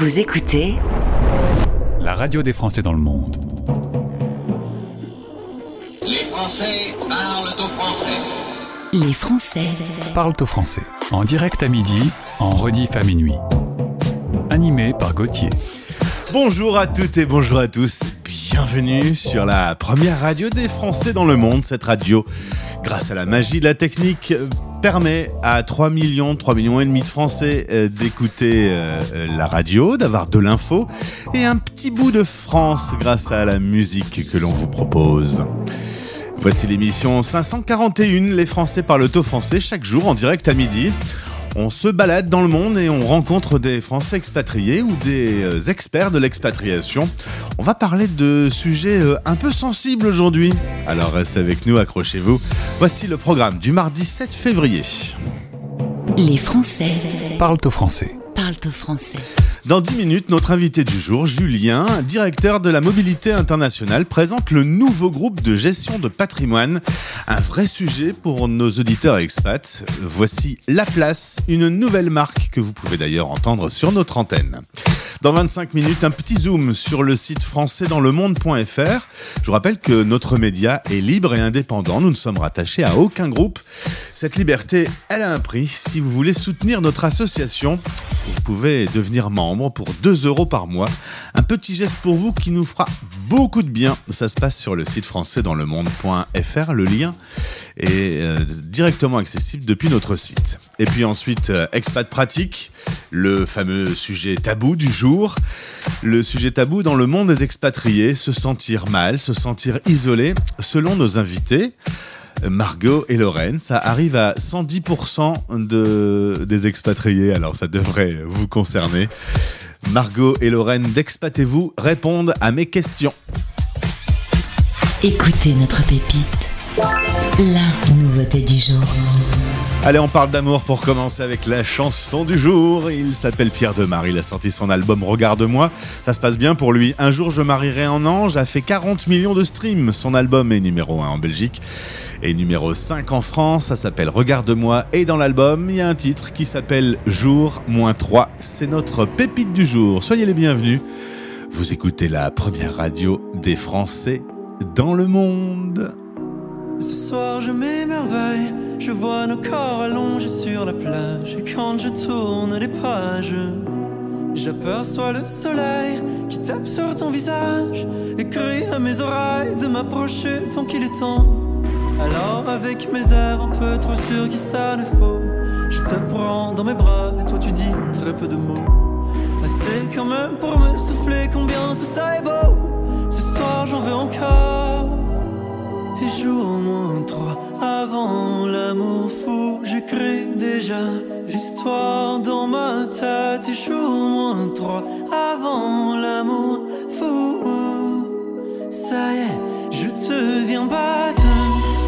Vous écoutez la radio des Français dans le monde. Les Français parlent au français. Les Français Parle au français. En direct à midi, en rediff à minuit. Animé par Gauthier. Bonjour à toutes et bonjour à tous. Bienvenue sur la première radio des Français dans le monde. Cette radio, grâce à la magie de la technique, permet à 3 millions, 3 millions et demi de Français euh, d'écouter euh, la radio, d'avoir de l'info et un petit bout de France grâce à la musique que l'on vous propose. Voici l'émission 541, les Français parlent au français, chaque jour en direct à midi. On se balade dans le monde et on rencontre des Français expatriés ou des euh, experts de l'expatriation. On va parler de sujets euh, un peu sensibles aujourd'hui. Alors restez avec nous, accrochez-vous. Voici le programme du mardi 7 février. Les Français Parle au français. parlent au français. Dans 10 minutes, notre invité du jour, Julien, directeur de la mobilité internationale, présente le nouveau groupe de gestion de patrimoine. Un vrai sujet pour nos auditeurs expats. Voici La Place, une nouvelle marque que vous pouvez d'ailleurs entendre sur notre antenne. Dans 25 minutes, un petit zoom sur le site françaisdanslemonde.fr. Je vous rappelle que notre média est libre et indépendant. Nous ne sommes rattachés à aucun groupe. Cette liberté, elle a un prix. Si vous voulez soutenir notre association, vous pouvez devenir membre pour 2 euros par mois. Un petit geste pour vous qui nous fera beaucoup de bien. Ça se passe sur le site françaisdanslemonde.fr. Le lien est euh, directement accessible depuis notre site. Et puis ensuite, euh, expat pratique, le fameux sujet tabou du jour. Le sujet tabou dans le monde des expatriés, se sentir mal, se sentir isolé, selon nos invités. Margot et Lorraine, ça arrive à 110% de, des expatriés, alors ça devrait vous concerner. Margot et Lorraine d'Expatez-vous répondent à mes questions. Écoutez notre pépite. La nouveauté du jour. Allez, on parle d'amour pour commencer avec la chanson du jour. Il s'appelle Pierre Demar. Il a sorti son album Regarde-moi. Ça se passe bien pour lui. Un jour, je marierai en ange a fait 40 millions de streams. Son album est numéro 1 en Belgique et numéro 5 en France. Ça s'appelle Regarde-moi. Et dans l'album, il y a un titre qui s'appelle Jour 3. C'est notre pépite du jour. Soyez les bienvenus. Vous écoutez la première radio des Français dans le monde. Ce soir je m'émerveille, je vois nos corps allongés sur la plage et quand je tourne les pages, j'aperçois le soleil qui tape sur ton visage et crie à mes oreilles de m'approcher tant qu'il est temps. Alors avec mes airs un peu trop sûrs qui ça ne faut, je te prends dans mes bras et toi tu dis très peu de mots. Assez quand même pour me souffler combien tout ça est beau. Ce soir j'en veux encore. Et jour moins trois avant l'amour fou, j'écris déjà l'histoire dans ma tête. Et jour moins trois avant l'amour fou, ça y est, je te viens battre.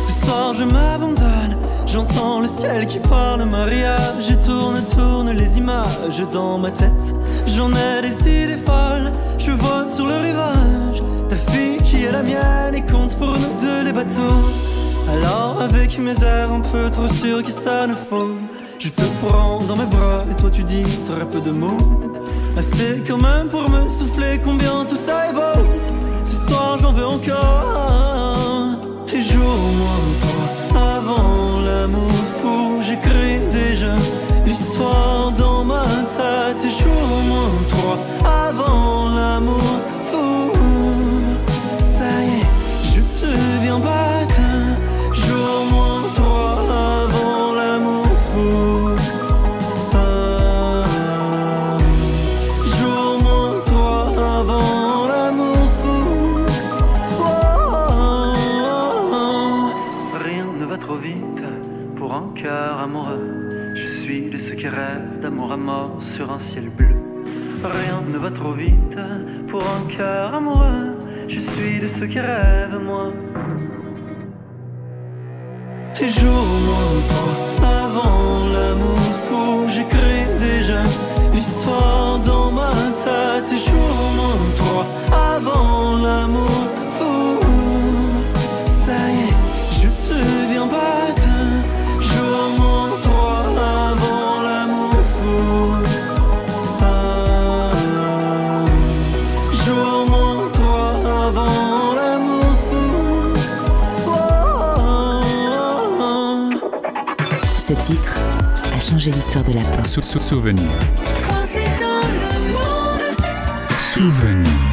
Ce soir je m'abandonne, j'entends le ciel qui parle mariage. Je tourne, tourne les images dans ma tête. J'en ai des idées folles, je vois sur le rivage ta fille est la mienne et compte pour nous deux les bateaux. Alors avec mes airs un peu trop sûrs que ça ne faut, je te prends dans mes bras et toi tu dis très peu de mots. Assez quand même pour me souffler combien tout ça est beau. Ce soir j'en veux encore. Et jour moins trois avant l'amour fou, j'écris déjà l'histoire dans ma tête. Et jour moins trois avant l'amour Jour moins trois avant l'amour fou. Jour moins trois avant l'amour fou. Rien ne va trop vite pour un cœur amoureux. Je suis de ceux qui rêvent d'amour à mort sur un ciel bleu. Rien ne va trop vite pour un cœur amoureux. Je suis de ceux qui rêvent, moi. Jour moins avant l'amour fou, j'écris déjà l'histoire dans ma tête. Et jour moins avant l'amour fou, l'histoire de la pop. Sou sou souvenir. Souvenir.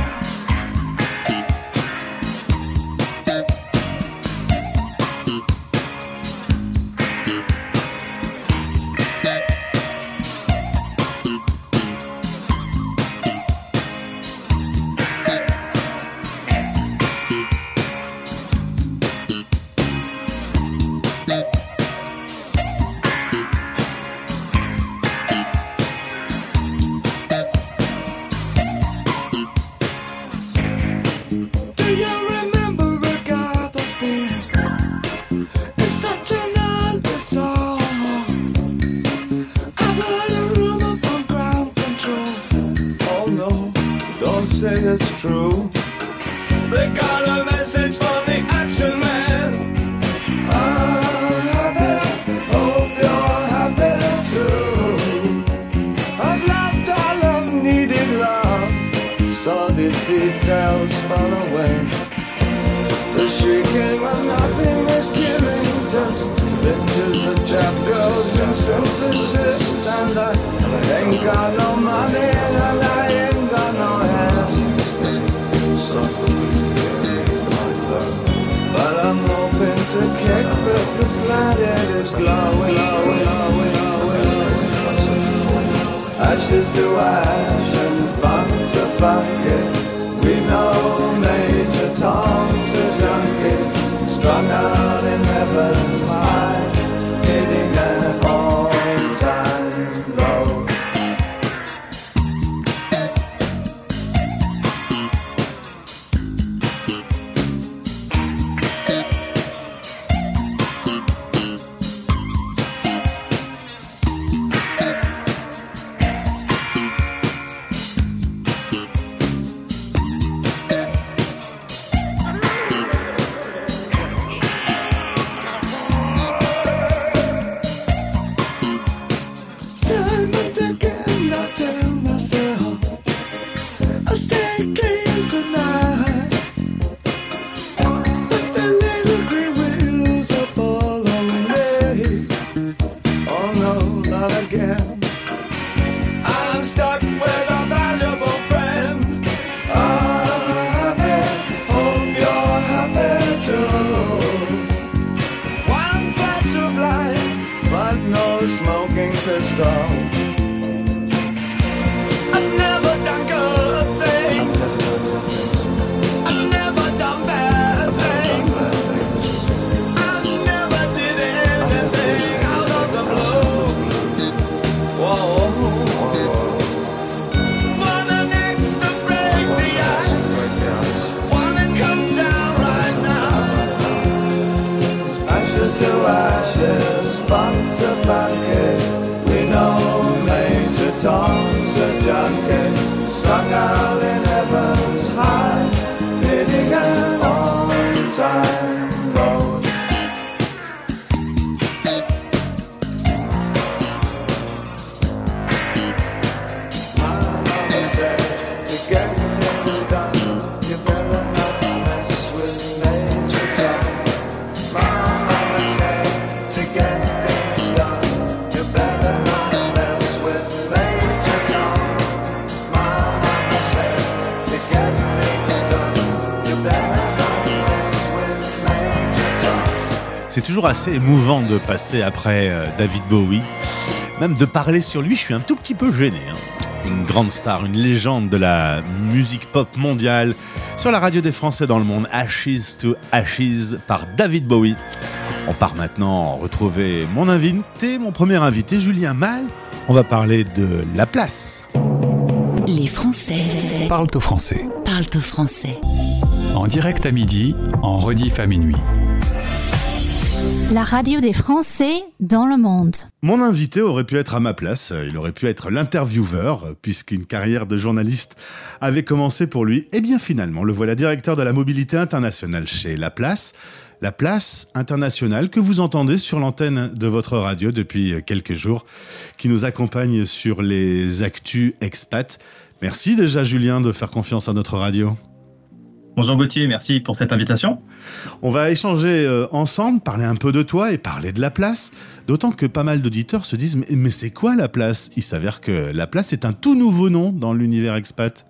It's a kick, but it's light it is glowing, glowing, glowing, glowing. Ashes to ash and fun to fuck it. We know Major Tom. Toujours assez émouvant de passer après euh, David Bowie. Même de parler sur lui, je suis un tout petit peu gêné. hein. Une grande star, une légende de la musique pop mondiale sur la radio des Français dans le monde, Ashes to Ashes par David Bowie. On part maintenant retrouver mon invité, mon premier invité, Julien Mal. On va parler de la place. Les Français Parle au français. parlent au français. En direct à midi, en rediff à minuit. La radio des Français dans le monde. Mon invité aurait pu être à ma place, il aurait pu être l'intervieweur, puisqu'une carrière de journaliste avait commencé pour lui. Et bien finalement, le voilà directeur de la mobilité internationale chez La Place. La Place internationale que vous entendez sur l'antenne de votre radio depuis quelques jours, qui nous accompagne sur les actus expats. Merci déjà Julien de faire confiance à notre radio. Bonjour Gauthier, merci pour cette invitation. On va échanger euh, ensemble, parler un peu de toi et parler de la place. D'autant que pas mal d'auditeurs se disent Mais, mais c'est quoi la place? Il s'avère que la place est un tout nouveau nom dans l'univers expat.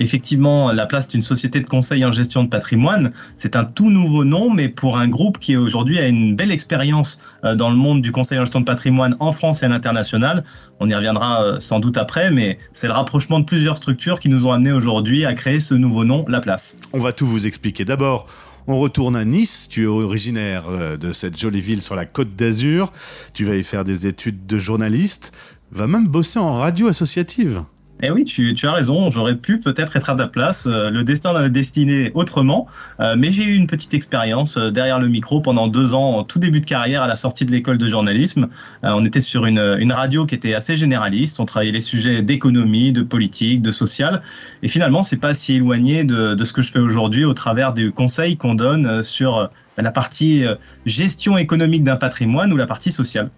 Effectivement, la place d'une société de conseil en gestion de patrimoine, c'est un tout nouveau nom, mais pour un groupe qui aujourd'hui a une belle expérience euh, dans le monde du conseil en gestion de patrimoine en France et à l'international. On y reviendra euh, sans doute après, mais c'est le rapprochement de plusieurs structures qui nous ont amené aujourd'hui à créer ce nouveau nom, La Place. On va tout vous expliquer. D'abord, on retourne à Nice. Tu es originaire euh, de cette jolie ville sur la côte d'Azur. Tu vas y faire des études de journaliste. Va même bosser en radio associative. Eh oui, tu, as raison, j'aurais pu peut-être être à ta place. Euh, le destin l'a destiné autrement, euh, mais j'ai eu une petite expérience euh, derrière le micro pendant deux ans, en tout début de carrière à la sortie de l'école de journalisme. on était sur une, radio qui était assez généraliste, on travaillait les sujets d'économie, de politique, de social, et finalement, c'est pas si éloigné de, de ce que je fais aujourd'hui au travers du conseil qu'on donne sur la partie gestion économique d'un patrimoine ou la partie sociale.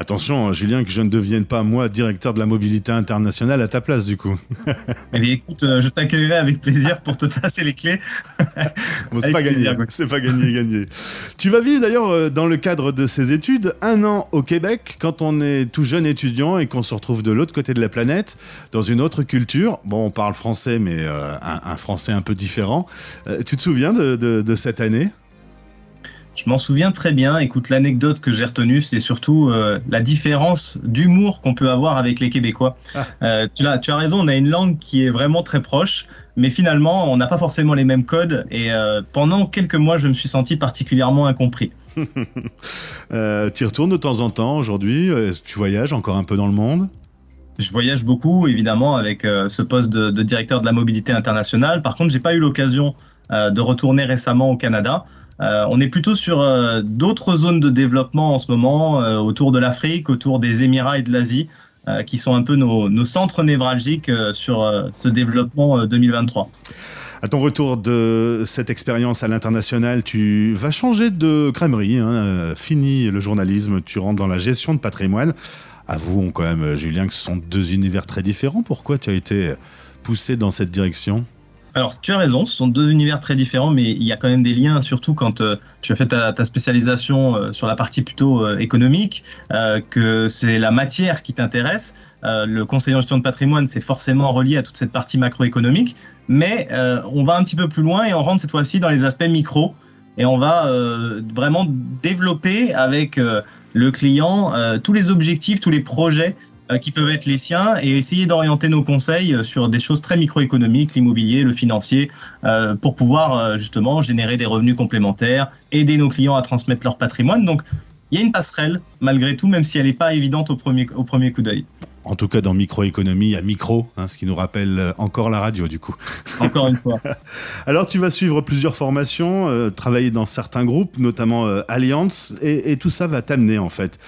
Attention, hein, Julien, que je ne devienne pas, moi, directeur de la mobilité internationale à ta place, du coup. Eh écoute, euh, je t'accueillerai avec plaisir pour te passer les clés. bon, c'est pas gagné. C'est pas gagné, gagné. Tu vas vivre d'ailleurs, euh, dans le cadre de ces études, un an au Québec, quand on est tout jeune étudiant et qu'on se retrouve de l'autre côté de la planète, dans une autre culture. Bon, on parle français, mais euh, un, français un peu différent. tu te souviens de cette année? Je m'en souviens très bien. Écoute, l'anecdote que j'ai retenue, c'est surtout euh, la différence d'humour qu'on peut avoir avec les Québécois. Ah. Euh, tu, as, tu as raison, on a une langue qui est vraiment très proche, mais finalement, on n'a pas forcément les mêmes codes. Et euh, pendant quelques mois, je me suis senti particulièrement incompris. tu y retournes de temps en temps aujourd'hui? Tu voyages encore un peu dans le monde? Je voyage beaucoup, évidemment, avec ce poste de, de, directeur de la mobilité internationale. Par contre, j'ai pas eu l'occasion de retourner récemment au Canada. Euh, on est plutôt sur euh, d'autres zones de développement en ce moment, euh, autour de l'Afrique, autour des Émirats et de l'Asie, qui sont un peu nos, centres névralgiques sur ce développement 2023. À ton retour de cette expérience à l'international, tu vas changer de crèmerie. Hein. Fini le journalisme, tu rentres dans la gestion de patrimoine. Avouons quand même, Julien, que ce sont deux univers très différents. Pourquoi tu as été poussé dans cette direction? Alors, tu as raison, ce sont deux univers très différents, mais il y a quand même des liens, surtout quand euh, tu as fait ta, spécialisation euh, sur la partie plutôt euh, économique, que c'est la matière qui t'intéresse. le conseiller en gestion de patrimoine, c'est forcément relié à toute cette partie macroéconomique, mais on va un petit peu plus loin et on rentre cette fois-ci dans les aspects micro, et on va vraiment développer avec le client tous les objectifs, tous les projets qui peuvent être les siens et essayer d'orienter nos conseils euh, sur des choses très microéconomiques, l'immobilier, le financier, euh, pour pouvoir justement générer des revenus complémentaires, aider nos clients à transmettre leur patrimoine. Donc, il y a une passerelle, malgré tout, même si elle n'est pas évidente au premier coup d'œil. En tout cas, dans microéconomie, a micro, hein, ce qui nous rappelle encore la radio, du coup. Encore une fois. Alors, tu vas suivre plusieurs formations, travailler dans certains groupes, notamment Alliance, et, et, tout ça va t'amener, en fait,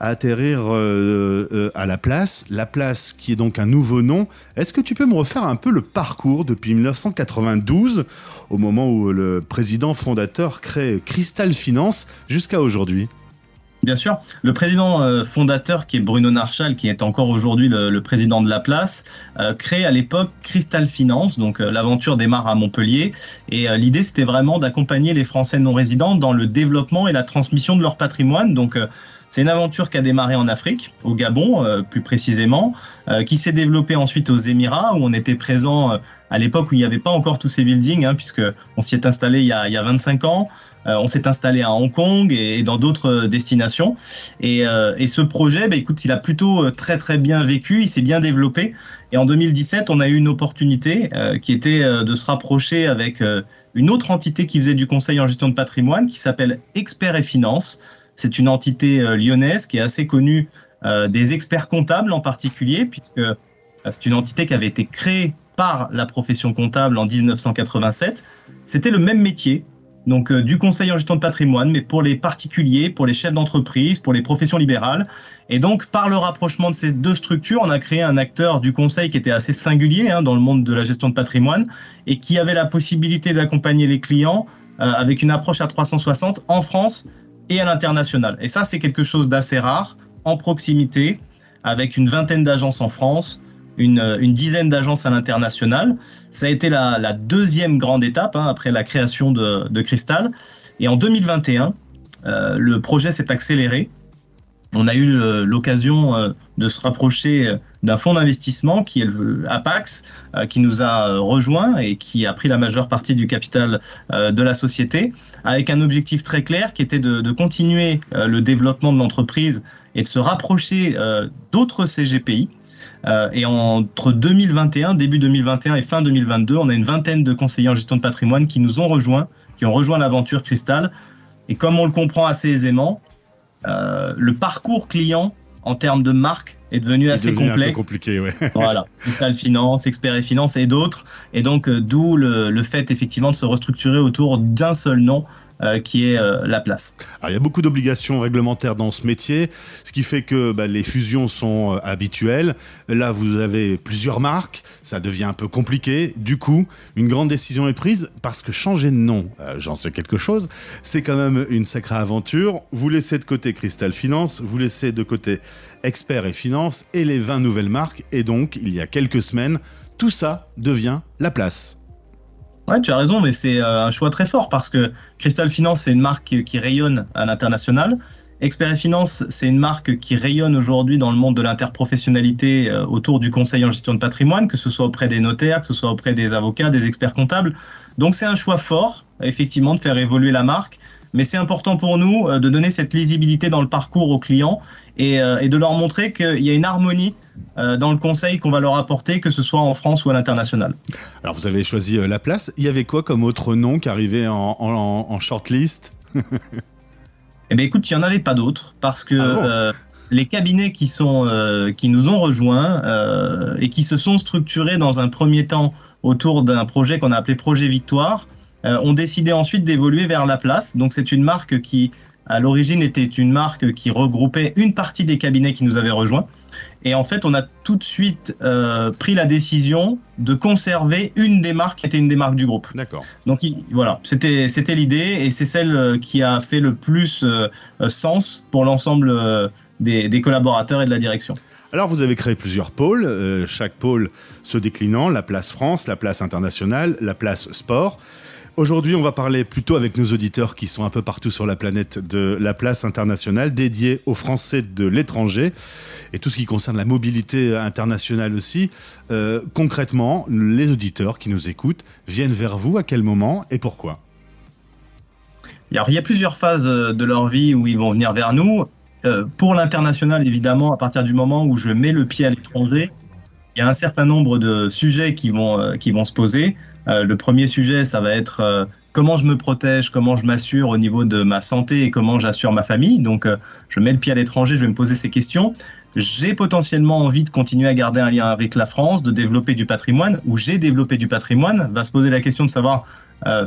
à atterrir euh, euh, à la place. La place qui est donc un nouveau nom. Est-ce que tu peux me refaire un peu le parcours depuis 1992, au moment où le président fondateur crée Crystal Finance, jusqu'à aujourd'hui? Bien sûr. Le président euh, fondateur, qui est Bruno Narchal, qui est encore aujourd'hui le, président de la place, crée à l'époque Crystal Finance. Donc l'aventure démarre à Montpellier. Et l'idée, c'était vraiment d'accompagner les Français non résidents dans le développement et la transmission de leur patrimoine. Donc c'est une aventure qui a démarré en Afrique, au Gabon euh, plus précisément, euh, qui s'est développée ensuite aux Émirats, où on était présent euh, à l'époque où il n'y avait pas encore tous ces buildings, hein, puisque on s'y est installé il y a, il y a 25 ans. On s'est installé à Hong Kong et, dans d'autres destinations. Et, et, ce projet, bah, écoute, il a plutôt très très bien vécu, il s'est bien développé. Et en 2017, on a eu une opportunité qui était de se rapprocher avec une autre entité qui faisait du conseil en gestion de patrimoine, qui s'appelle Expert et Finance. C'est une entité euh, lyonnaise qui est assez connue euh, des experts comptables en particulier, puisque euh, c'est une entité qui avait été créée par la profession comptable en 1987. C'était le même métier, donc du conseil en gestion de patrimoine, mais pour les particuliers, pour les chefs d'entreprise, pour les professions libérales. Et donc, par le rapprochement de ces deux structures, on a créé un acteur du conseil qui était assez singulier hein, dans le monde de la gestion de patrimoine et qui avait la possibilité d'accompagner les clients avec une approche à 360 en France et à l'international. Et ça, c'est quelque chose d'assez rare, en proximité, avec une vingtaine d'agences en France, une, une dizaine d'agences à l'international. Ça a été la, deuxième grande étape hein, après la création de, de Crystal. Et en 2021, euh, le projet s'est accéléré. On a eu euh, l'occasion euh, de se rapprocher euh, d'un fonds d'investissement qui est le Apax, euh, qui nous a euh, rejoint et qui a pris la majeure partie du capital euh, de la société, avec un objectif très clair qui était de, de continuer euh, le développement de l'entreprise et de se rapprocher euh, d'autres CGPI. Euh, et entre 2021, début 2021 et fin 2022, on a une vingtaine de conseillers en gestion de patrimoine qui nous ont rejoints, qui ont rejoint l'aventure Cristal. Et comme on le comprend assez aisément, euh, le parcours client en termes de marque est devenu Il assez devenu un peu complexe. compliqué, ouais. Voilà, Cristal Finance, Expert et Finance et d'autres. Et donc, euh, d'où le, le fait effectivement de se restructurer autour d'un seul nom qui est euh, la place. Alors, il y a beaucoup d'obligations réglementaires dans ce métier, ce qui fait que bah, les fusions sont euh, habituelles. Là, vous avez plusieurs marques, ça devient un peu compliqué. Du coup, une grande décision est prise parce que changer de nom, euh, j'en sais quelque chose, c'est quand même une sacrée aventure. Vous laissez de côté Crystal Finance, vous laissez de côté Expert et Finance et les 20 nouvelles marques. Et donc, il y a quelques semaines, tout ça devient la place. Ouais, tu as raison, mais c'est euh, un choix très fort parce que Crystal Finance, c'est une marque qui, qui rayonne à l'international. Expert Finance, c'est une marque qui rayonne aujourd'hui dans le monde de l'interprofessionnalité euh, autour du conseil en gestion de patrimoine, que ce soit auprès des notaires, que ce soit auprès des avocats, des experts comptables. Donc c'est un choix fort, effectivement, de faire évoluer la marque. Mais c'est important pour nous euh, de donner cette lisibilité dans le parcours aux clients et, euh, et de leur montrer qu'il y a une harmonie euh, dans le conseil qu'on va leur apporter, que ce soit en France ou à l'international. Alors, vous avez choisi la place. Il y avait quoi comme autre nom qui arrivait en, en- en shortlist? Eh bien, écoute, il n'y en avait pas d'autres parce que Ah bon? euh, les cabinets qui, sont, euh, qui nous ont rejoints euh, et qui se sont structurés dans un premier temps autour d'un projet qu'on a appelé Projet Victoire ont décidé ensuite d'évoluer vers la place. Donc, c'est une marque qui, à l'origine, était une marque qui regroupait une partie des cabinets qui nous avaient rejoints. Et en fait, on a tout de suite euh, pris la décision de conserver une des marques qui était une des marques du groupe. D'accord. Donc il- voilà, c'était c'était l'idée et c'est celle euh, qui a fait le plus euh, euh, sens pour l'ensemble euh, des, des collaborateurs et de la direction. Alors, vous avez créé plusieurs pôles, euh, chaque pôle se déclinant, la place France, la place internationale, la place sport. Aujourd'hui, on va parler plutôt avec nos auditeurs qui sont un peu partout sur la planète de la place internationale dédiée aux Français de l'étranger et tout ce qui concerne la mobilité internationale aussi. Euh, concrètement, les auditeurs qui nous écoutent viennent vers vous à quel moment et pourquoi? Il y a plusieurs phases euh, de leur vie où ils vont venir vers nous. Euh, pour l'international, évidemment, à partir du moment où je mets le pied à l'étranger, il y a un certain nombre de sujets qui vont, qui vont se poser. Euh, le premier sujet, ça va être euh, comment je me protège, comment je m'assure au niveau de ma santé et comment j'assure ma famille. Donc, euh, je mets le pied à l'étranger, je vais me poser ces questions. J'ai potentiellement envie de continuer à garder un lien avec la France, de développer du patrimoine, ou j'ai développé du patrimoine. Va se poser la question de savoir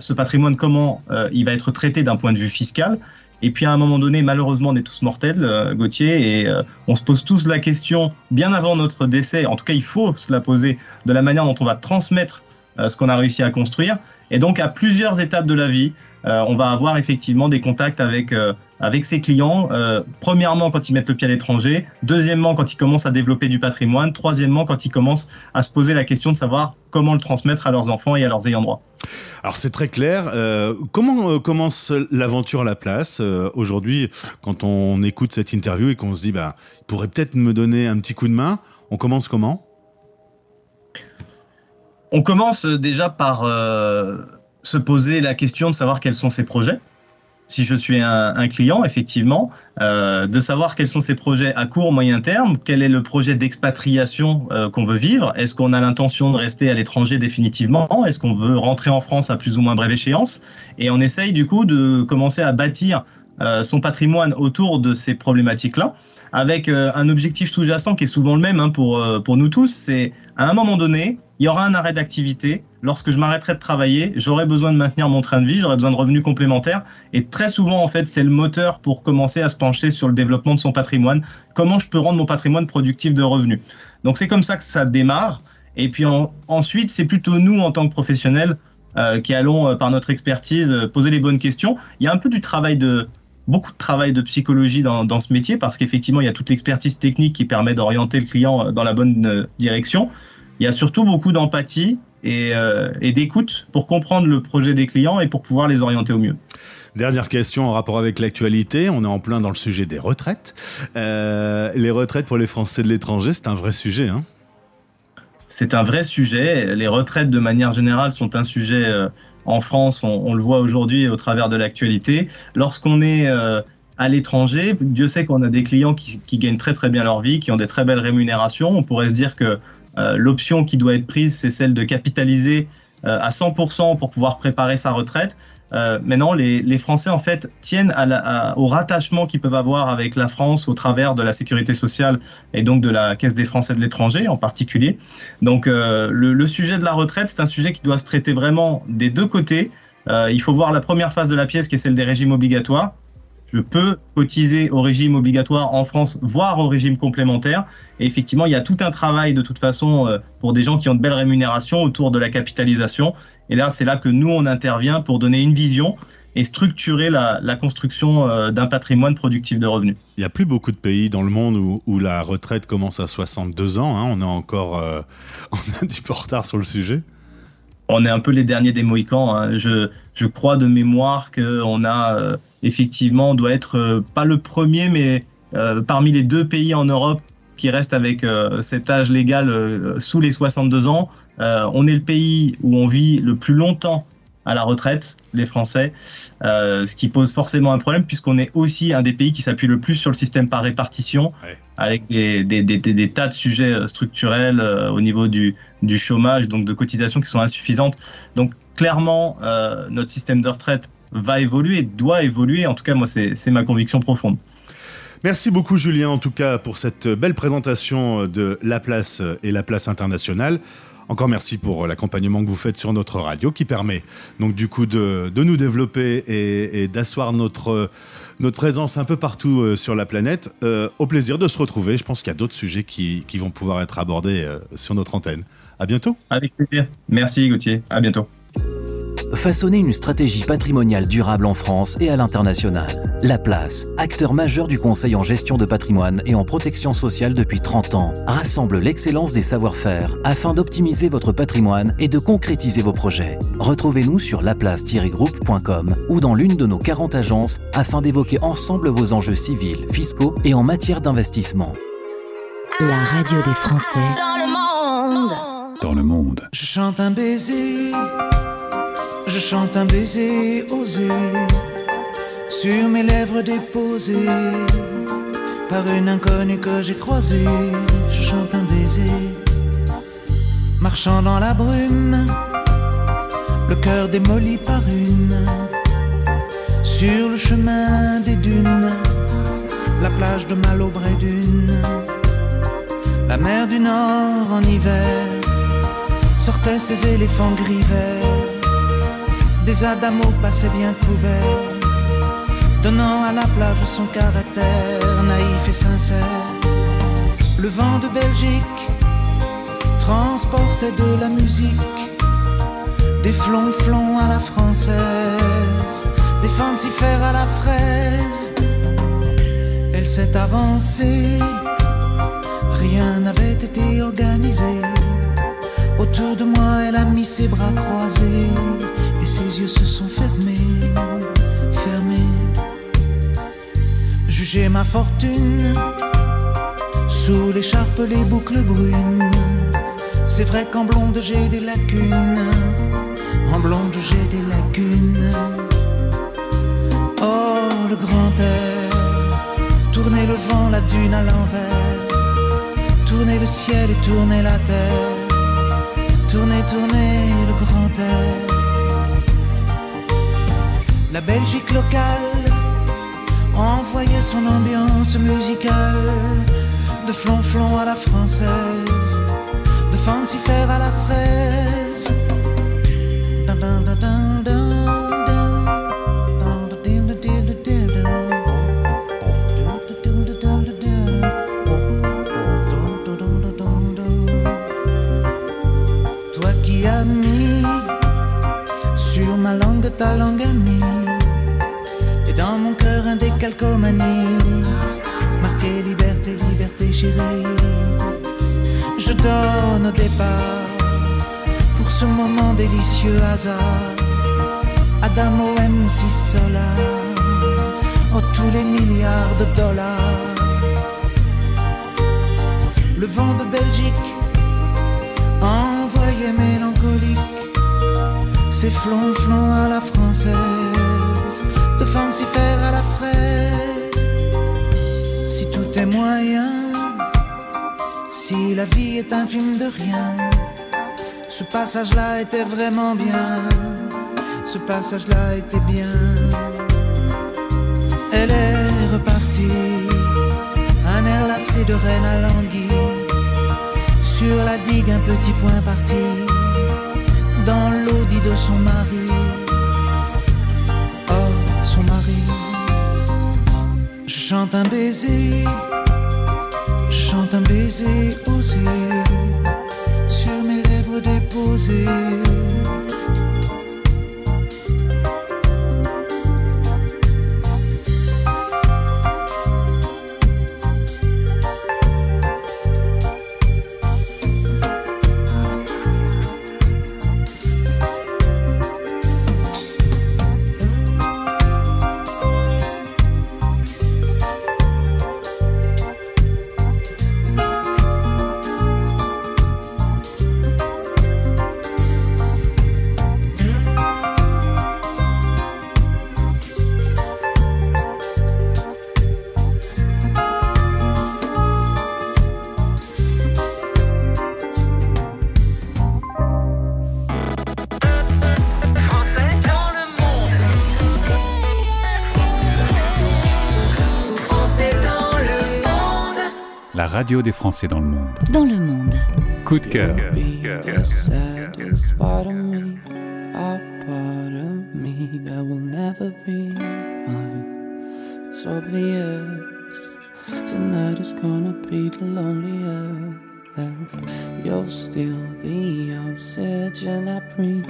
ce patrimoine, comment il va être traité d'un point de vue fiscal. Et puis à un moment donné, malheureusement, on est tous mortels, Gauthier, et on se pose tous la question, bien avant notre décès, en tout cas il faut se la poser, de la manière dont on va transmettre ce qu'on a réussi à construire. Et donc à plusieurs étapes de la vie, euh, on va avoir effectivement des contacts avec, euh, avec ses clients. euh, premièrement, quand ils mettent le pied à l'étranger. Deuxièmement, quand ils commencent à développer du patrimoine. Troisièmement, quand ils commencent à se poser la question de savoir comment le transmettre à leurs enfants et à leurs ayants droit. Alors c'est très clair. Euh, comment euh, commence l'aventure à la place euh, aujourd'hui quand on écoute cette interview et qu'on se dit bah il pourrait peut-être me donner un petit coup de main On commence comment? On commence déjà par euh, se poser la question de savoir quels sont ses projets. Si je suis un, client, effectivement, euh, de savoir quels sont ses projets à court, moyen terme, quel est le projet d'expatriation euh, qu'on veut vivre, est-ce qu'on a l'intention de rester à l'étranger définitivement, est-ce qu'on veut rentrer en France à plus ou moins brève échéance, et on essaye du coup de commencer à bâtir euh, son patrimoine autour de ces problématiques-là, avec euh, un objectif sous-jacent qui est souvent le même hein, pour, euh, pour nous tous, c'est à un moment donné, il y aura un arrêt d'activité. Lorsque je m'arrêterai de travailler, j'aurai besoin de maintenir mon train de vie, j'aurai besoin de revenus complémentaires. Et très souvent, en fait, c'est le moteur pour commencer à se pencher sur le développement de son patrimoine. Comment je peux rendre mon patrimoine productif de revenus? Donc c'est comme ça que ça démarre. Et puis en- ensuite, c'est plutôt nous, en tant que professionnels, euh, qui allons, par notre expertise, poser les bonnes questions. Il y a un peu du travail de, beaucoup de travail de psychologie dans, dans ce métier parce qu'effectivement, il y a toute l'expertise technique qui permet d'orienter le client dans la bonne direction. Il y a surtout beaucoup d'empathie et, et d'écoute pour comprendre le projet des clients et pour pouvoir les orienter au mieux. Dernière question en rapport avec l'actualité. On est en plein dans le sujet des retraites. Euh, les retraites pour les Français de l'étranger, c'est un vrai sujet. Hein c'est un vrai sujet. Les retraites, de manière générale, sont un sujet euh, en France. On, le voit aujourd'hui au travers de l'actualité. Lorsqu'on est euh, à l'étranger, Dieu sait qu'on a des clients qui, qui, gagnent très très bien leur vie, qui ont des très belles rémunérations. On pourrait se dire que l'option qui doit être prise, c'est celle de capitaliser à 100% pour pouvoir préparer sa retraite. Euh, maintenant, les, Français, en fait, tiennent au rattachement qu'ils peuvent avoir avec la France au travers de la sécurité sociale et donc de la Caisse des Français de l'étranger en particulier. Donc, euh, le, sujet de la retraite, c'est un sujet qui doit se traiter vraiment des deux côtés. Euh, il faut voir la première phase de la pièce qui est celle des régimes obligatoires je peux cotiser au régime obligatoire en France, voire au régime complémentaire. Et effectivement, il y a tout un travail de toute façon pour des gens qui ont de belles rémunérations autour de la capitalisation. Et là, c'est là que nous, on intervient pour donner une vision et structurer la, construction euh, d'un patrimoine productif de revenus. Il n'y a plus beaucoup de pays dans le monde où, la retraite commence à 62 ans. Hein. On a encore euh, on a du retard sur le sujet. On est un peu les derniers des Mohicans. Hein. Je, je, crois de mémoire qu'on a effectivement, on doit être euh, pas le premier, mais euh, parmi les deux pays en Europe qui restent avec euh, cet âge légal sous les 62 ans. on est le pays où on vit le plus longtemps à la retraite, les Français, ce qui pose forcément un problème puisqu'on est aussi un des pays qui s'appuie le plus sur le système par répartition, avec des, des, des, des, tas de sujets structurels au niveau du, du, chômage, donc de cotisations qui sont insuffisantes. Donc clairement, notre système de retraite va évoluer, doit évoluer. En tout cas, moi, c'est ma conviction profonde. Merci beaucoup Julien en tout cas pour cette belle présentation de La Place et La Place internationale. Encore merci pour l'accompagnement que vous faites sur notre radio qui permet donc du coup de, nous développer et, d'asseoir notre, notre présence un peu partout euh, sur la planète. Euh, au plaisir de se retrouver. Je pense qu'il y a d'autres sujets qui, qui, vont pouvoir être abordés euh, sur notre antenne. À bientôt. Avec plaisir. Merci Gauthier. À bientôt façonner une stratégie patrimoniale durable en France et à l'international. La Place, acteur majeur du conseil en gestion de patrimoine et en protection sociale depuis 30 ans, rassemble l'excellence des savoir-faire afin d'optimiser votre patrimoine et de concrétiser vos projets. Retrouvez-nous sur laplace-groupe.com ou dans l'une de nos 40 agences afin d'évoquer ensemble vos enjeux civils, fiscaux et en matière d'investissement. La radio des Français dans le monde. Dans le monde. Je chante un baiser je chante un baiser osé sur mes lèvres déposées par une inconnue que j'ai croisée. Je chante un baiser, marchant dans la brume, le cœur démoli par une, sur le chemin des dunes, la plage de Malaubré d'une, la mer du Nord en hiver sortait ses éléphants gris des adamos passaient bien couverts, donnant à la plage son caractère naïf et sincère. Le vent de Belgique transportait de la musique, des flonflons à la française, des fancifères à la fraise. Elle s'est avancée, rien n'avait été organisé. Autour de moi, elle a mis ses bras croisés et ses yeux se sont fermés, fermés. Jugez ma fortune sous l'écharpe, les boucles brunes. C'est vrai qu'en blonde j'ai des lacunes, en blonde j'ai des lacunes. Oh, le grand air, tournez le vent, la dune à l'envers, tournez le ciel et tournez la terre, tournez, tournez le grand air la Belgique locale envoyait son ambiance musicale de flonflon à la française, de fancifère à la fraise. Décalcomanie. Marqué liberté, liberté chérie. Je donne au départ pour ce moment délicieux hasard. Adamo MC Solar, oh tous les milliards de dollars. Le vent de Belgique, envoyé mélancolique, c'est flonflon à la française, de fancifère à la fraise. Si tout est moyen, si la vie est un film de rien, ce passage-là était vraiment bien, ce passage-là était bien. Elle est repartie, un air lassé de reine à languille, sur la digue un petit point parti, dans l'audit de son mari. Je chante un baiser, je chante un baiser osé sur mes lèvres déposées. Radio des Français dans le monde. Dans le monde. Coup de cœur. tonight is gonna be the loneliest. You're still the oxygen I breathe.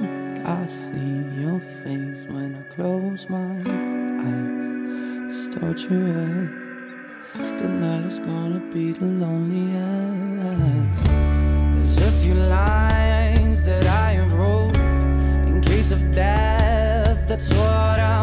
I see your face when I close my eyes. Tonight is gonna be the loneliest. There's a few lines that I have wrote in case of death. That's what I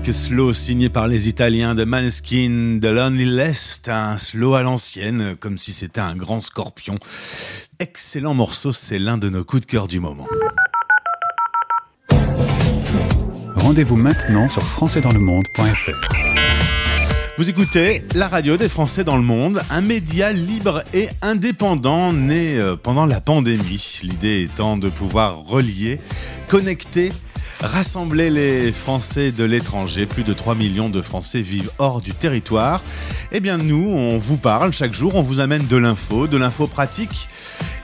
Magnifique slow signé par les Italiens de Maneskin, de Lonely Lest, un slow à l'ancienne, comme si c'était un grand scorpion. Excellent morceau, c'est l'un de nos coups de cœur du moment. Rendez-vous maintenant sur françaisdanslemonde.fr. Vous écoutez la radio des Français dans le monde, un média libre et indépendant né euh, pendant la pandémie. L'idée étant de pouvoir relier, connecter, rassembler les Français de l'étranger. Plus de 3 millions de Français vivent hors du territoire. Eh bien nous, on vous parle chaque jour, on vous amène de l'info, de l'info pratique.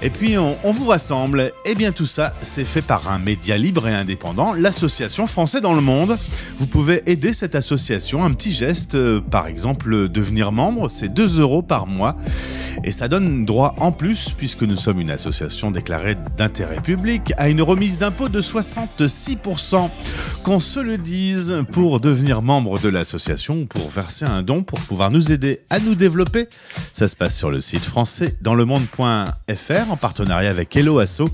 Et puis on, vous rassemble. Eh bien tout ça, c'est fait par un média libre et indépendant, l'association Français dans le monde. Vous pouvez aider cette association, un petit geste, euh, par exemple devenir membre, c'est 2 euros par mois. Et ça donne droit en plus, puisque nous sommes une association déclarée d'intérêt public, à une remise d'impôt de 66%. Qu'on se le dise, pour devenir membre de l'association ou pour verser un don pour pouvoir nous aider à nous développer, ça se passe sur le site français dans le monde.fr en partenariat avec Hello Asso.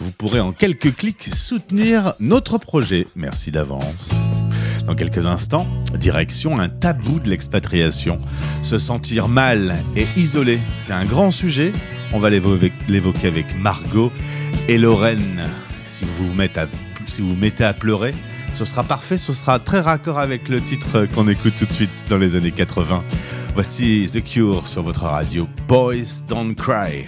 Vous pourrez en quelques clics soutenir notre projet. Merci d'avance. Dans quelques instants, direction un tabou de l'expatriation. Se sentir mal et isolé, c'est un grand sujet. On va l'évo- l'évoquer avec Margot et Lorraine. Si vous vous mettez à pleurer, ce sera parfait, ce sera très raccord avec le titre qu'on écoute tout de suite dans les années 80. Voici The Cure sur votre radio. Boys Don't Cry.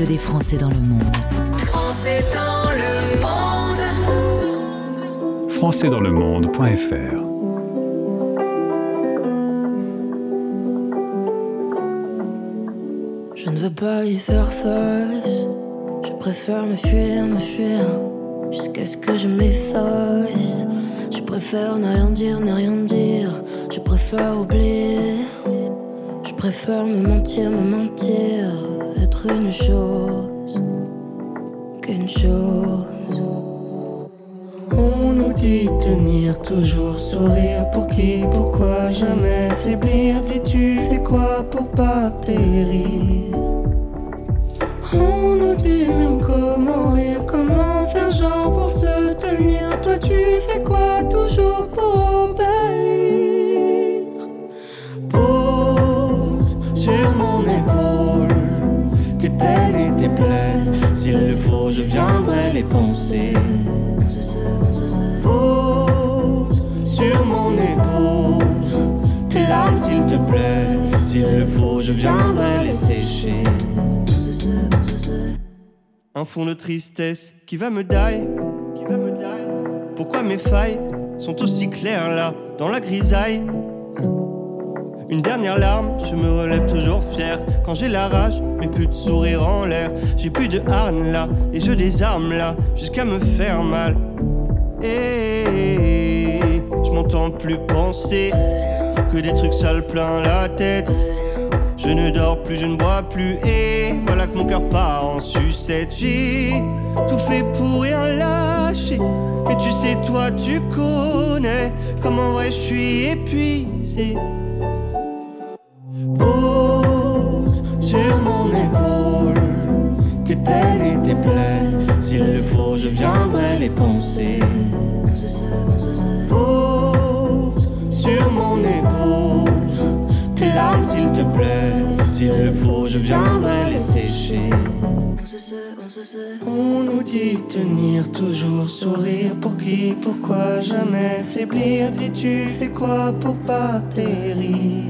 Radio des Français dans le monde. Français dans le monde. françaisdanslemonde.fr. Je ne veux pas y faire face. Je préfère me fuir, me fuir. Jusqu'à ce que je m'efface. Je préfère ne rien dire, ne rien dire. Je préfère oublier. Je préfère me mentir, me mentir, une chose qu'une chose. On nous dit tenir toujours sourire pour qui, pourquoi jamais faiblir? Dis-tu fais quoi pour pas périr? On nous dit même comment rire, comment faire genre pour se tenir. Toi tu fais quoi toujours pour plaies. S'il le faut, je viendrai les penser. Pose sur mon épaule tes larmes, s'il te plaît. S'il le faut, je viendrai les sécher. Un fond de tristesse qui va me die. Pourquoi mes failles sont aussi claires là, dans la grisaille? Une dernière larme, je me relève toujours fier. Quand j'ai la rage, mais plus de sourire en l'air. J'ai plus de harne là, et je désarme là, jusqu'à me faire mal. Et je m'entends plus penser que des trucs sales plein la tête. Je ne dors plus, je ne bois plus, et voilà que mon cœur part en sucette. J'ai tout fait pour rien lâcher, mais tu sais, toi, tu connais comment vrai je suis épuisé. Tes peines et tes plaies. S'il le faut, je viendrai les penser. Pose sur mon épaule tes larmes, s'il te plaît. S'il le faut, je viendrai les sécher. On nous dit tenir toujours sourire pour qui, pourquoi jamais faiblir? Dis-tu fais quoi pour pas périr?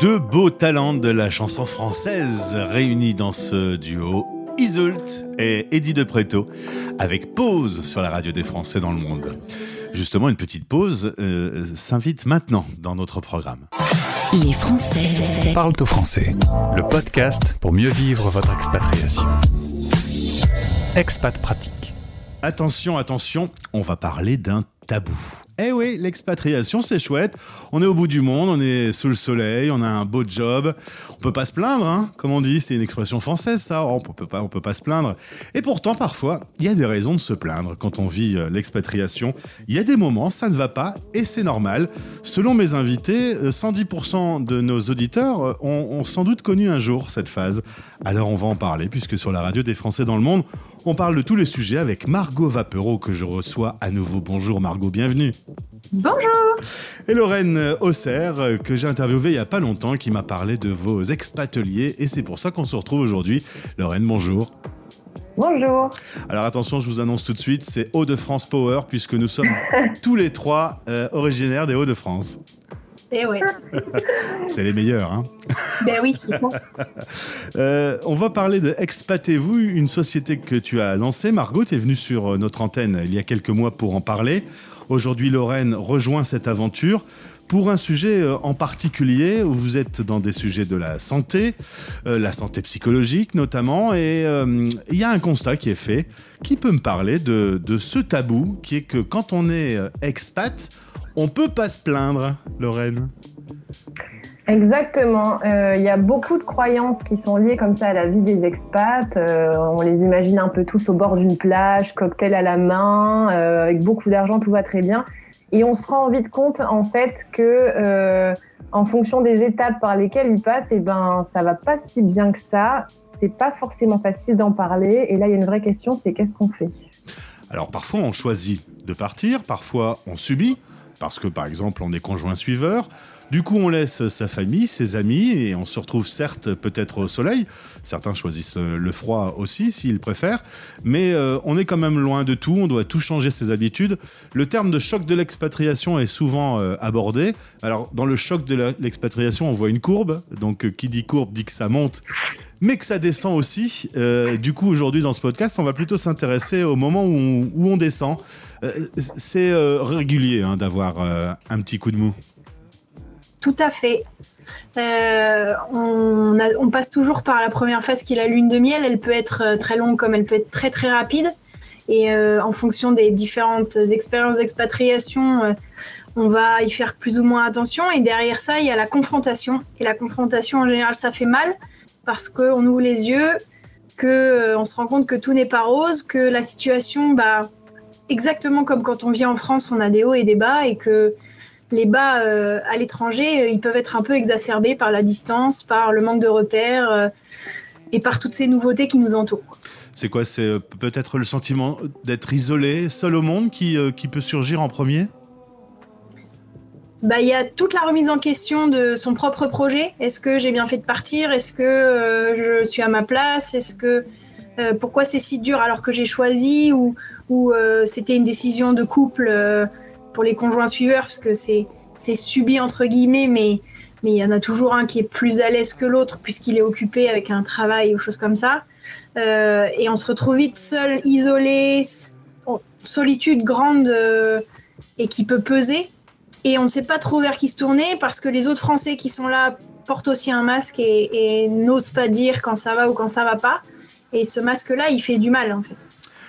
Deux beaux talents de la chanson française réunis dans ce duo. Isult et Eddie de Preto avec Pause sur la radio des Français dans le monde. Justement, une petite pause euh, s'invite maintenant dans notre programme. Les Français Parle au français, le podcast pour mieux vivre votre expatriation. Expat pratique. Attention, attention, on va parler d'un tabou. Eh oui, l'expatriation, c'est chouette. On est au bout du monde, on est sous le soleil, on a un beau job. On peut pas se plaindre, hein, comme on dit, c'est une expression française, ça. On peut pas, on peut pas se plaindre. Et pourtant, parfois, il y a des raisons de se plaindre quand on vit euh, l'expatriation. Il y a des moments, ça ne va pas, et c'est normal. Selon mes invités, euh, 110% de nos auditeurs euh, ont, ont sans doute connu un jour cette phase. Alors on va en parler, puisque sur la radio des Français dans le monde, on parle de tous les sujets avec Margot Vapereau que je reçois à nouveau. Bonjour Margot, bienvenue. Bonjour Et Lorraine Auxerre, euh, que j'ai interviewée il n'y a pas longtemps, qui m'a parlé de vos expateliers. Et c'est pour ça qu'on se retrouve aujourd'hui. Lorraine, bonjour. Bonjour Alors attention, je vous annonce tout de suite, c'est Hauts-de-France Power, puisque nous sommes tous les trois euh, originaires des Hauts-de-France. Eh oui. C'est les meilleurs, hein ben oui, c'est bon. Euh, on va parler de Expatez-vous, une société que tu as lancée. Margot, tu es venue sur notre antenne il y a quelques mois pour en parler. Aujourd'hui, Lorraine rejoint cette aventure pour un sujet euh, en particulier où vous êtes dans des sujets de la santé, euh, la santé psychologique notamment, et euh, il y a un constat qui est fait. Qui peut me parler de, ce tabou qui est que quand on est expat, on peut pas se plaindre, Lorraine Exactement. Euh, Il y a beaucoup de croyances qui sont liées comme ça à la vie des expats. Euh, on les imagine un peu tous au bord d'une plage, cocktail à la main, euh, avec beaucoup d'argent, tout va très bien. Et on se rend vite compte en fait que en fonction des étapes par lesquelles ils passent, et ben ça va pas si bien que ça. C'est pas forcément facile d'en parler. Et là, il y a une vraie question, c'est qu'est-ce qu'on fait? Alors parfois on choisit de partir, parfois on subit, parce que par exemple on est conjoint suiveur. Du coup, on laisse sa famille, ses amis, et on se retrouve certes peut-être au soleil. Certains choisissent le froid aussi, s'ils préfèrent. Mais euh, on est quand même loin de tout, on doit tout changer ses habitudes. Le terme de choc de l'expatriation est souvent euh, abordé. Alors, dans le choc de l'expatriation, on voit une courbe. Donc, euh, qui dit courbe dit que ça monte mais que ça descend aussi. du coup, aujourd'hui, dans ce podcast, on va plutôt s'intéresser au moment où on, descend. c'est régulier hein, d'avoir un petit coup de mou. Tout à fait. Euh, on, passe toujours par la première phase qui est la lune de miel. Elle peut être euh, très longue comme elle peut être très très rapide. Et euh, en fonction des différentes expériences d'expatriation, on va y faire plus ou moins attention. Et derrière ça, il y a la confrontation. Et la confrontation, en général, ça fait mal parce qu'on ouvre les yeux, qu'on se rend compte que tout n'est pas rose, que la situation, bah, exactement comme quand on vient en France, on a des hauts et des bas et que les bas euh, à l'étranger, euh, ils peuvent être un peu exacerbés par la distance, par le manque de repères euh, et par toutes ces nouveautés qui nous entourent. C'est quoi C'est peut-être le sentiment d'être isolé, seul au monde, qui, qui peut surgir en premier? Bah, il y a toute la remise en question de son propre projet. Est-ce que j'ai bien fait de partir? Est-ce que je suis à ma place? Est-ce que pourquoi c'est si dur alors que j'ai choisi? Ou, ou c'était une décision de couple pour les conjoints suiveurs, parce que c'est subi entre guillemets, mais mais il y en a toujours un qui est plus à l'aise que l'autre puisqu'il est occupé avec un travail ou choses comme ça. Euh, et on se retrouve vite seul, isolé, solitude grande euh, et qui peut peser. Et on ne sait pas trop vers qui se tourner parce que les autres Français qui sont là portent aussi un masque et, et n'osent pas dire quand ça va ou quand ça va pas. Et ce masque-là, il fait du mal en fait.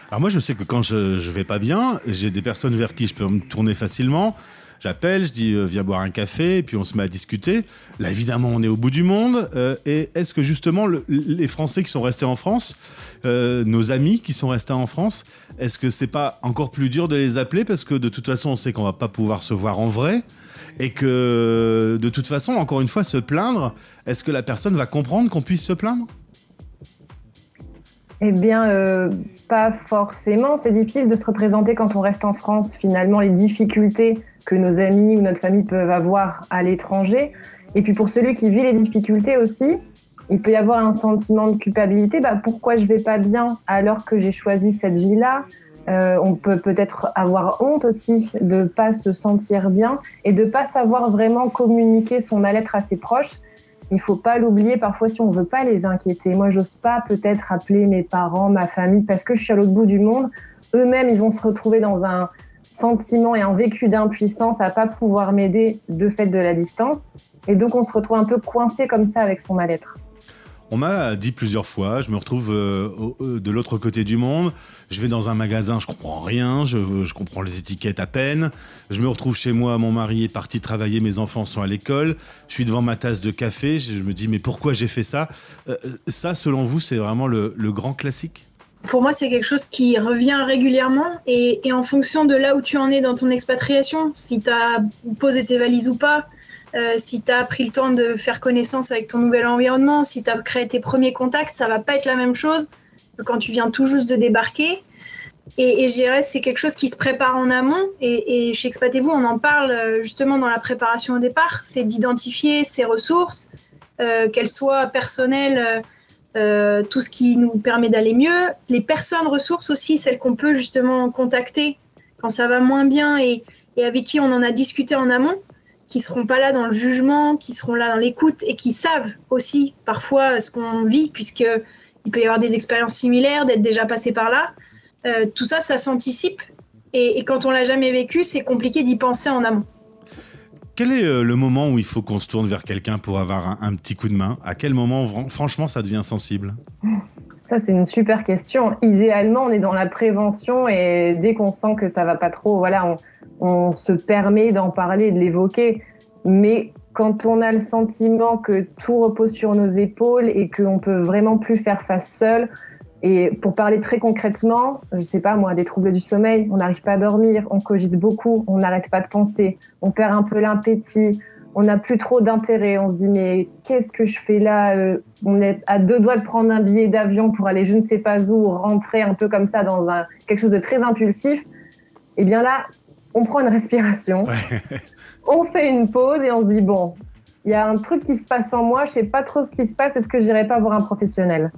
Alors moi, je sais que quand je, je vais pas bien, j'ai des personnes vers qui je peux me tourner facilement. J'appelle, je dis euh, viens boire un café, et puis on se met à discuter. Là, évidemment, on est au bout du monde. Euh, et est-ce que justement les Français qui sont restés en France, euh, nos amis qui sont restés en France, est-ce que c'est pas encore plus dur de les appeler parce que de toute façon, on sait qu'on va pas pouvoir se voir en vrai et que de toute façon, encore une fois, se plaindre, est-ce que la personne va comprendre qu'on puisse se plaindre? Eh bien, euh, pas forcément. C'est difficile de se représenter quand on reste en France, finalement, les difficultés que nos amis ou notre famille peuvent avoir à l'étranger. Et puis pour celui qui vit les difficultés aussi, il peut y avoir un sentiment de culpabilité. Bah, pourquoi je vais pas bien alors que j'ai choisi cette vie-là? Euh, On peut peut-être avoir honte aussi de pas se sentir bien et de pas savoir vraiment communiquer son mal-être à ses proches il faut pas l'oublier parfois si on veut pas les inquiéter. Moi, j'ose pas peut-être appeler mes parents, ma famille, parce que je suis à l'autre bout du monde. Eux-mêmes, ils vont se retrouver dans un sentiment et un vécu d'impuissance à pas pouvoir m'aider de fait de la distance. Et donc, on se retrouve un peu coincé comme ça avec son mal-être. On m'a dit plusieurs fois, je me retrouve euh, euh, de l'autre côté du monde, je vais dans un magasin, je comprends rien, je, comprends les étiquettes à peine, je me retrouve chez moi, mon mari est parti travailler, mes enfants sont à l'école, je suis devant ma tasse de café, je, me dis mais pourquoi j'ai fait ça? Euh, Ça, selon vous, c'est vraiment le, grand classique? Pour moi, c'est quelque chose qui revient régulièrement et, et, en fonction de là où tu en es dans ton expatriation, si tu as posé tes valises ou pas, euh, si tu as pris le temps de faire connaissance avec ton nouvel environnement, si tu as créé tes premiers contacts, ça va pas être la même chose que quand tu viens tout juste de débarquer. Et, et c'est quelque chose qui se prépare en amont. Et, chez Expatez-vous, on en parle euh, justement dans la préparation au départ. C'est d'identifier ses ressources, euh, qu'elles soient personnelles, tout ce qui nous permet d'aller mieux. Les personnes ressources aussi, celles qu'on peut justement contacter quand ça va moins bien et avec qui on en a discuté en amont qui seront pas là dans le jugement, qui seront là dans l'écoute et qui savent aussi parfois ce qu'on vit, puisque il peut y avoir des expériences similaires, d'être déjà passé par là. Euh, tout ça, ça s'anticipe. Et, quand on l'a jamais vécu, c'est compliqué d'y penser en amont. Quel est euh, le moment où il faut qu'on se tourne vers quelqu'un pour avoir un, petit coup de main? À quel moment, franchement, ça devient sensible? Ça, c'est une super question. Idéalement, on est dans la prévention et dès qu'on sent que ça va pas trop, voilà, on, se permet d'en parler, de l'évoquer. Mais quand on a le sentiment que tout repose sur nos épaules et qu'on peut vraiment plus faire face seul, et pour parler très concrètement, je sais pas moi, des troubles du sommeil, on n'arrive pas à dormir, on cogite beaucoup, on n'arrête pas de penser, on perd un peu l'appétit, on n'a plus trop d'intérêt, on se dit mais qu'est-ce que je fais là euh, On est à deux doigts de prendre un billet d'avion pour aller je ne sais pas où, rentrer un peu comme ça dans un, quelque chose de très impulsif. Et eh bien là, on prend une respiration, on fait une pause et on se dit bon, il y a un truc qui se passe en moi, je sais pas trop ce qui se passe, est-ce que j'irai pas voir un professionnel?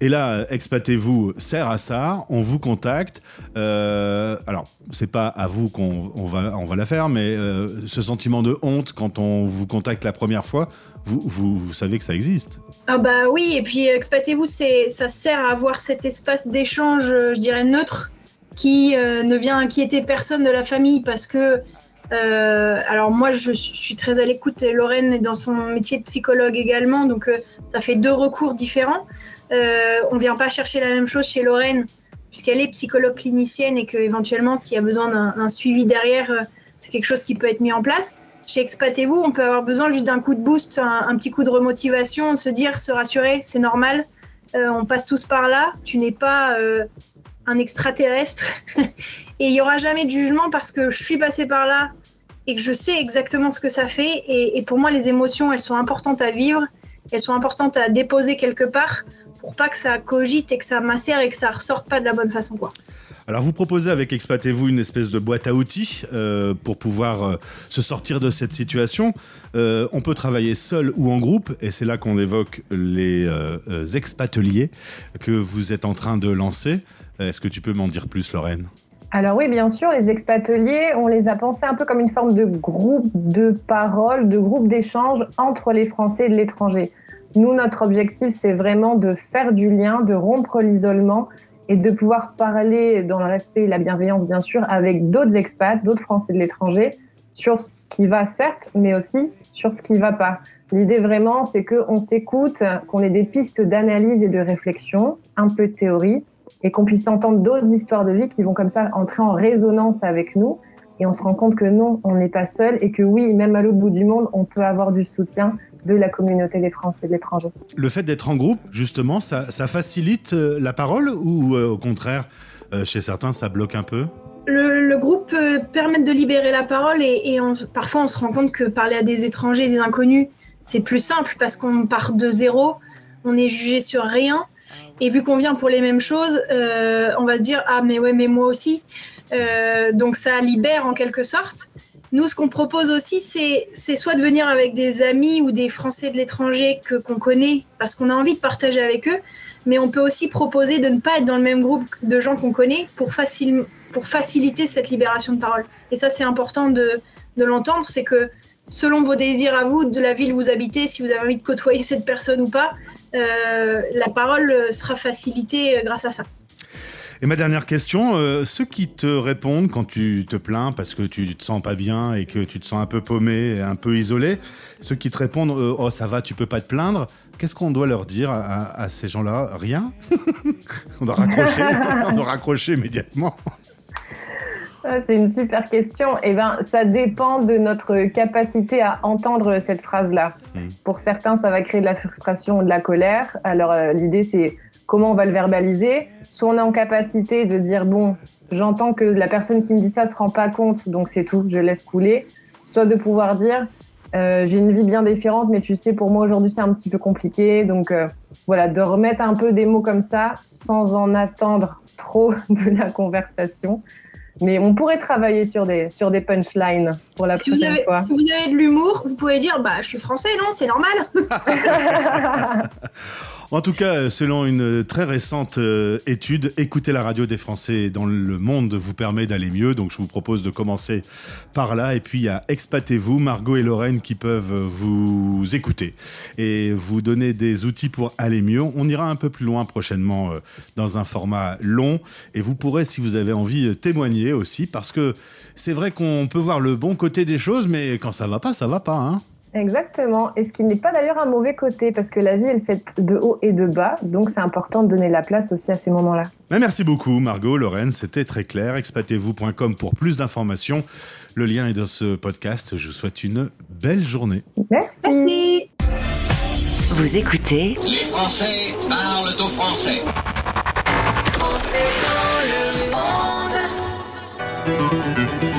Et là, expatez-vous sert à ça, on vous contacte. Euh, alors, c'est pas à vous qu'on on va, on va la faire, mais euh, ce sentiment de honte quand on vous contacte la première fois, vous, vous, vous savez que ça existe. Ah bah oui, et puis expatez-vous, ça sert à avoir cet espace d'échange, je dirais neutre, qui euh, ne vient inquiéter personne de la famille parce que euh, alors moi, je suis très à l'écoute. Lorraine est dans son métier de psychologue également, donc euh, ça fait deux recours différents. Euh, on vient pas chercher la même chose chez Lorraine, puisqu'elle est psychologue clinicienne et qu'éventuellement, s'il y a besoin d'un suivi derrière, c'est quelque chose qui peut être mis en place. Chez Expatez-vous, on peut avoir besoin juste d'un coup de boost, un, un, petit coup de remotivation, se dire, se rassurer, c'est normal, on passe tous par là, tu n'es pas un extraterrestre et il n'y aura jamais de jugement parce que je suis passé par là et que je sais exactement ce que ça fait. Et, pour moi, les émotions, elles sont importantes à vivre, elles sont importantes à déposer quelque part pour pas que ça cogite et que ça macère et que ça ressorte pas de la bonne façon. Quoi. Alors vous proposez avec Expatez-vous une espèce de boîte à outils euh, pour pouvoir euh, se sortir de cette situation. Euh, on peut travailler seul ou en groupe et c'est là qu'on évoque les expateliers que vous êtes en train de lancer. Est-ce que tu peux m'en dire plus Lorraine? Alors oui, bien sûr, les expateliers, on les a pensés un peu comme une forme de groupe de parole, de groupe d'échange entre les Français et de l'étranger. Nous, notre objectif, c'est vraiment de faire du lien, de rompre l'isolement et de pouvoir parler dans le respect et la bienveillance, bien sûr, avec d'autres expats, d'autres Français de l'étranger, sur ce qui va, certes, mais aussi sur ce qui ne va pas. L'idée vraiment, c'est qu'on s'écoute, qu'on ait des pistes d'analyse et de réflexion, un peu de théorie, et qu'on puisse entendre d'autres histoires de vie qui vont comme ça entrer en résonance avec nous. Et on se rend compte que non, on n'est pas seul et que oui, même à l'autre bout du monde, on peut avoir du soutien de la communauté des Français de l'étranger. Le fait d'être en groupe, justement, ça, ça facilite euh, la parole ou euh, au contraire, euh, chez certains, ça bloque un peu? Le, le, groupe peut permettre de libérer la parole et, et on, parfois on se rend compte que parler à des étrangers, des inconnus, c'est plus simple parce qu'on part de zéro, on est jugé sur rien. Et vu qu'on vient pour les mêmes choses, euh, on va se dire ah mais ouais mais moi aussi. Euh, donc ça libère en quelque sorte. Nous, ce qu'on propose aussi, c'est soit de venir avec des amis ou des Français de l'étranger que qu'on connaît parce qu'on a envie de partager avec eux, mais on peut aussi proposer de ne pas être dans le même groupe de gens qu'on connaît pour, facile, pour faciliter cette libération de parole. Et ça, c'est important de, de l'entendre, c'est que selon vos désirs à vous, de la ville où vous habitez, si vous avez envie de côtoyer cette personne ou pas, la parole sera facilitée grâce à ça. Et ma dernière question, euh, ceux qui te répondent quand tu te plains parce que tu te sens pas bien et que tu te sens un peu paumé un peu isolé, ceux qui te répondent euh, oh ça va, tu peux pas te plaindre, qu'est-ce qu'on doit leur dire à, à ces gens-là? Rien? On doit raccrocher, on doit raccrocher immédiatement. C'est une super question. Eh ben, ça dépend de notre capacité à entendre cette phrase-là. Mmh. Pour certains, ça va créer de la frustration ou de la colère. Alors, euh, l'idée, c'est comment on va le verbaliser. Soit on est en capacité de dire, bon, j'entends que la personne qui me dit ça se rend pas compte, donc c'est tout, je laisse couler. Soit de pouvoir dire, euh, j'ai une vie bien différente, mais tu sais, pour moi aujourd'hui, c'est un petit peu compliqué. Donc, euh, voilà, de remettre un peu des mots comme ça sans en attendre trop de la conversation. Mais on pourrait travailler sur des, sur des punchlines pour la si prochaine vous avez, fois. Si vous avez de l'humour, vous pouvez dire bah, Je suis français, non C'est normal. En tout cas, selon une très récente euh, étude, écouter la radio des Français dans le monde vous permet d'aller mieux. Donc, je vous propose de commencer par là. Et puis, il y a Expatez-vous, Margot et Lorraine qui peuvent vous écouter et vous donner des outils pour aller mieux. On ira un peu plus loin prochainement euh, dans un format long. Et vous pourrez, si vous avez envie, témoigner aussi. Parce que c'est vrai qu'on peut voir le bon côté des choses, mais quand ça va pas, ça va pas. Hein Exactement. Et ce qui n'est pas d'ailleurs un mauvais côté, parce que la vie, elle est faite de haut et de bas. Donc, c'est important de donner la place aussi à ces moments-là. Merci beaucoup, Margot, Lorraine. C'était très clair. Expatez-vous.com pour plus d'informations. Le lien est dans ce podcast. Je vous souhaite une belle journée. Merci. Merci. Vous écoutez Les Français parlent au français. Français dans le monde.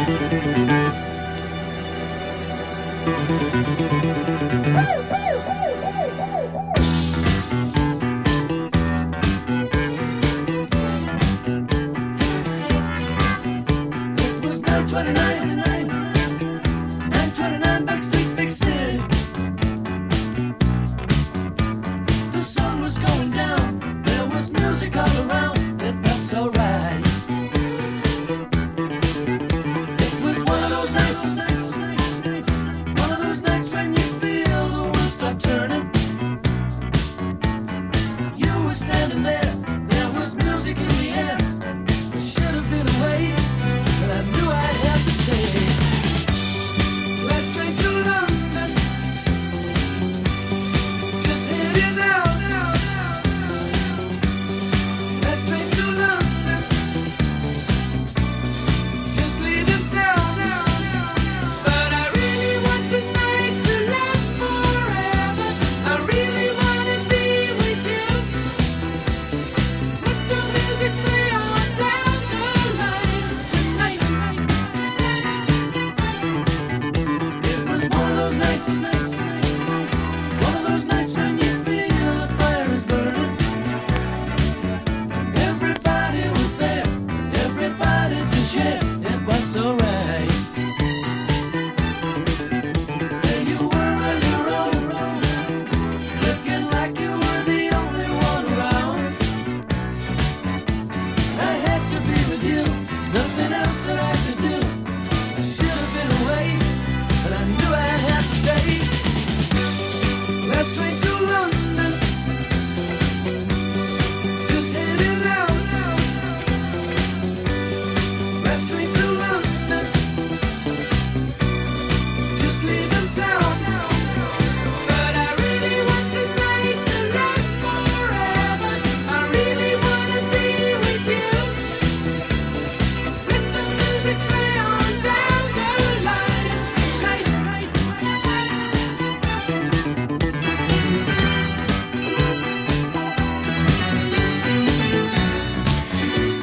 29.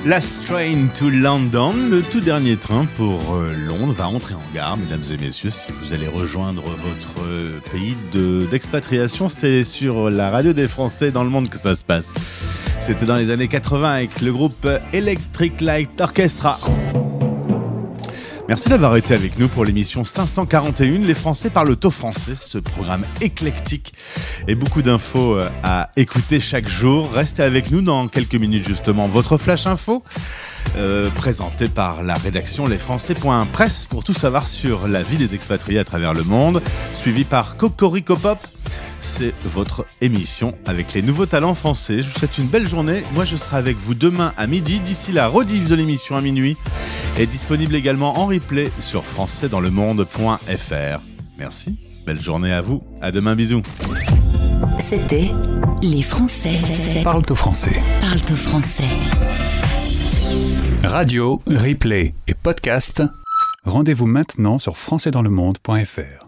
Last Train to London, le tout dernier train pour euh, Londres va entrer en gare, mesdames et messieurs. Si vous allez rejoindre votre euh, pays de- d'expatriation, c'est sur la radio des Français dans le monde que ça se passe. C'était dans les années 80 avec le groupe Electric Light Orchestra. Merci d'avoir été avec nous pour l'émission 541. Les Français parlent au français, ce programme éclectique et beaucoup d'infos euh, à écouter chaque jour. Restez avec nous dans quelques minutes justement. Votre flash info euh, présenté par la rédaction lesfrançais.presse pour tout savoir sur la vie des expatriés à travers le monde, suivi par Cocorico Pop. C'est votre émission avec les nouveaux talents français. Je vous souhaite une belle journée. Moi, je serai avec vous demain à midi. D'ici là, rediff de l'émission à minuit est disponible également en replay sur françaisdanslemonde.fr. Merci. Belle journée à vous. À demain. Bisous. C'était Les Français Parle au français. parlent au français. Radio, replay et podcast. Rendez-vous maintenant sur françaisdanslemonde.fr.